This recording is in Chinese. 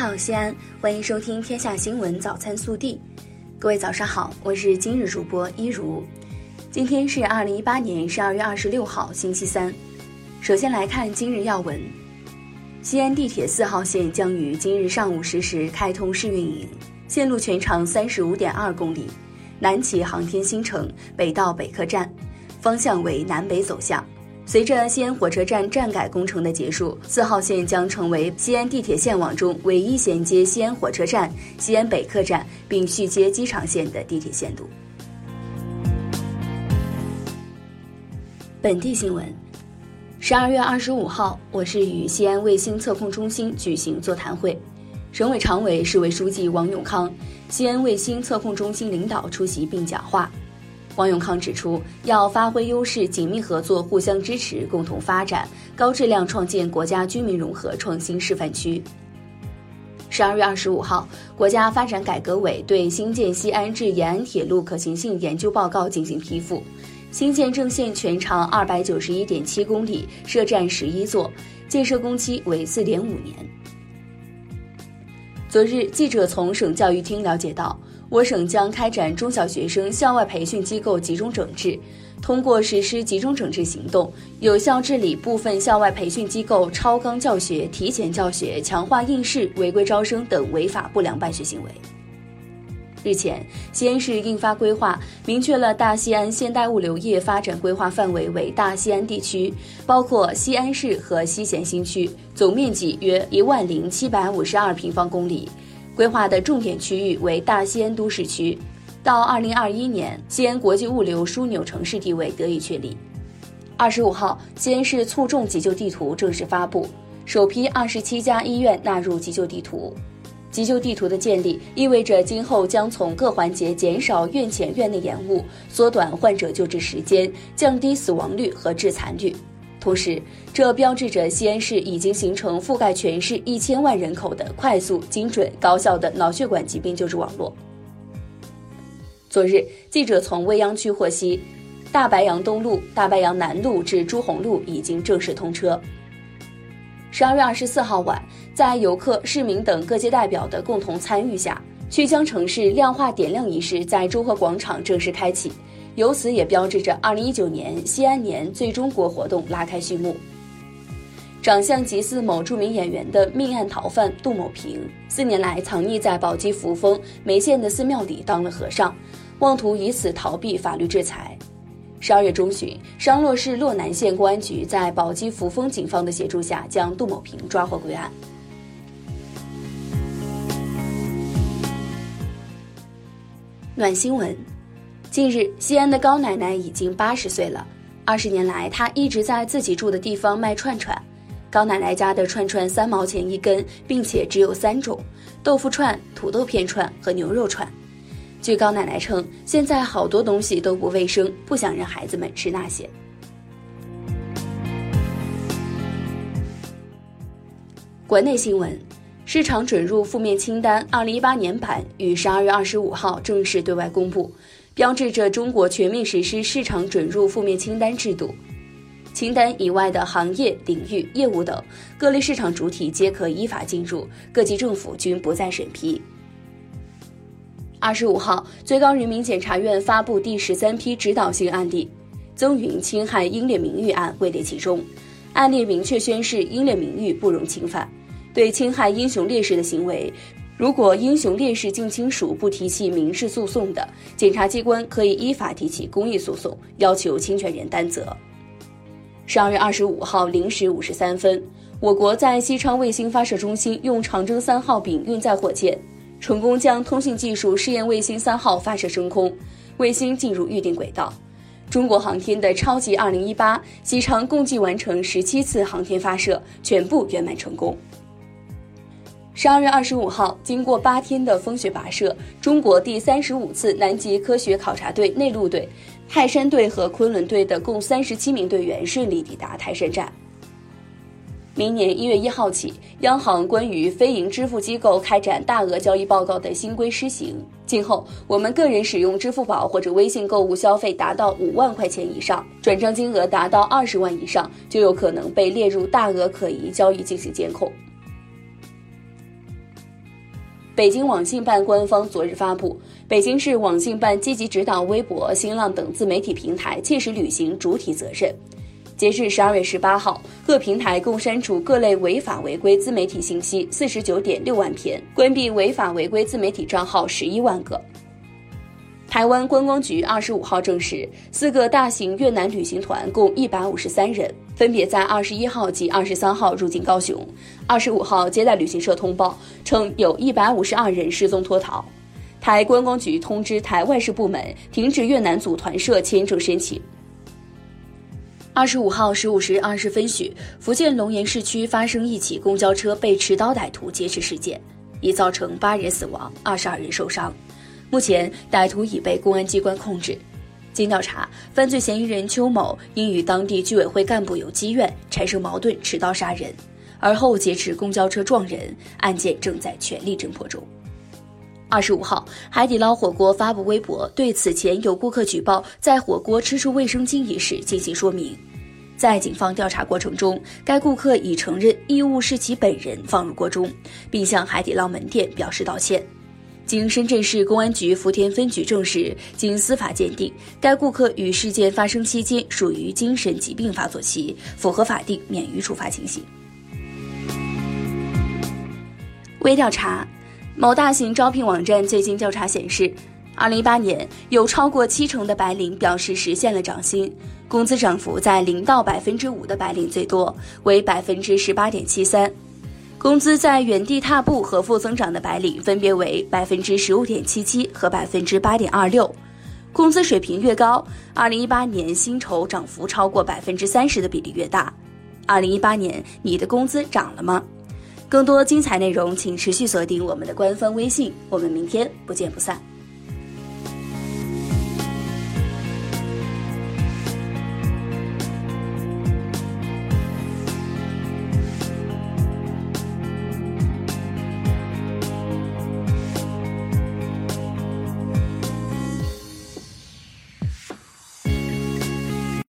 好，西安，欢迎收听《天下新闻早餐速递》。各位早上好，我是今日主播一如。今天是二零一八年十二月二十六号，星期三。首先来看今日要闻：西安地铁四号线将于今日上午十时开通试运营，线路全长三十五点二公里，南起航天新城，北到北客站，方向为南北走向。随着西安火车站站改工程的结束，四号线将成为西安地铁线网中唯一衔接西安火车站、西安北客站并续接机场线的地铁线路。本地新闻：十二月二十五号，我市与西安卫星测控中心举行座谈会，省委常委、市委书记王永康、西安卫星测控中心领导出席并讲话。王永康指出，要发挥优势，紧密合作，互相支持，共同发展，高质量创建国家居民融合创新示范区。十二月二十五号，国家发展改革委对新建西安至延安铁路可行性研究报告进行批复，新建正线全长二百九十一点七公里，设站十一座，建设工期为四点五年。昨日，记者从省教育厅了解到。我省将开展中小学生校外培训机构集中整治，通过实施集中整治行动，有效治理部分校外培训机构超纲教学、提前教学、强化应试、违规招生等违法不良办学行为。日前，西安市印发规划，明确了大西安现代物流业发展规划范围为大西安地区，包括西安市和西咸新区，总面积约一万零七百五十二平方公里。规划的重点区域为大西安都市区，到二零二一年，西安国际物流枢纽城市地位得以确立。二十五号，西安市卒中急救地图正式发布，首批二十七家医院纳入急救地图。急救地图的建立，意味着今后将从各环节减少院前院内延误，缩短患者救治时间，降低死亡率和致残率。同时，这标志着西安市已经形成覆盖全市一千万人口的快速、精准、高效的脑血管疾病救治网络。昨日，记者从未央区获悉，大白杨东路、大白杨南路至朱洪路已经正式通车。十二月二十四号晚，在游客、市民等各界代表的共同参与下，曲江城市亮化点亮仪式在周河广场正式开启。由此也标志着二零一九年西安年最中国活动拉开序幕。长相极似某著名演员的命案逃犯杜某平，四年来藏匿在宝鸡扶风眉县的寺庙里当了和尚，妄图以此逃避法律制裁。十二月中旬，商洛市洛南县公安局在宝鸡扶风警方的协助下，将杜某平抓获归案。暖新闻。近日，西安的高奶奶已经八十岁了。二十年来，她一直在自己住的地方卖串串。高奶奶家的串串三毛钱一根，并且只有三种：豆腐串、土豆片串和牛肉串。据高奶奶称，现在好多东西都不卫生，不想让孩子们吃那些。国内新闻：市场准入负面清单二零一八年版于十二月二十五号正式对外公布。标志着中国全面实施市场准入负面清单制度，清单以外的行业、领域、业务等各类市场主体皆可依法进入，各级政府均不再审批。二十五号，最高人民检察院发布第十三批指导性案例，曾云侵害英烈名誉案位列其中，案例明确宣示英烈名誉不容侵犯，对侵害英雄烈士的行为。如果英雄烈士近亲属不提起民事诉讼的，检察机关可以依法提起公益诉讼，要求侵权人担责。十二月二十五号零时五十三分，我国在西昌卫星发射中心用长征三号丙运载火箭，成功将通信技术试验卫星三号发射升空，卫星进入预定轨道。中国航天的超级二零一八，西昌共计完成十七次航天发射，全部圆满成功。十二月二十五号，经过八天的风雪跋涉，中国第三十五次南极科学考察队内陆队、泰山队和昆仑队的共三十七名队员顺利抵达泰山站。明年一月一号起，央行关于非银支付机构开展大额交易报告的新规施行。今后，我们个人使用支付宝或者微信购物消费达到五万块钱以上，转账金额达到二十万以上，就有可能被列入大额可疑交易进行监控。北京网信办官方昨日发布，北京市网信办积极指导微博、新浪等自媒体平台切实履行主体责任。截至十二月十八号，各平台共删除各类违法违规自媒体信息四十九点六万篇，关闭违法违规自媒体账号十一万个。台湾观光局二十五号证实，四个大型越南旅行团共一百五十三人，分别在二十一号及二十三号入境高雄。二十五号接待旅行社通报称，有一百五十二人失踪脱逃。台观光局通知台外事部门停止越南组团社签证申请。二十五号十五时二十分许，福建龙岩市区发生一起公交车被持刀歹徒劫持事件，已造成八人死亡，二十二人受伤。目前，歹徒已被公安机关控制。经调查，犯罪嫌疑人邱某因与当地居委会干部有积怨，产生矛盾，持刀杀人，而后劫持公交车撞人。案件正在全力侦破中。二十五号，海底捞火锅发布微博，对此前有顾客举报在火锅吃出卫生巾一事进行说明。在警方调查过程中，该顾客已承认异物是其本人放入锅中，并向海底捞门店表示道歉。经深圳市公安局福田分局证实，经司法鉴定，该顾客与事件发生期间属于精神疾病发作期，符合法定免于处罚情形。微调查。某大型招聘网站最近调查显示，二零一八年有超过七成的白领表示实现了涨薪，工资涨幅在零到百分之五的白领最多，为百分之十八点七三；工资在原地踏步和负增长的白领分别为百分之十五点七七和百分之八点二六。工资水平越高，二零一八年薪酬涨幅超过百分之三十的比例越大。二零一八年你的工资涨了吗？更多精彩内容，请持续锁定我们的官方微信。我们明天不见不散。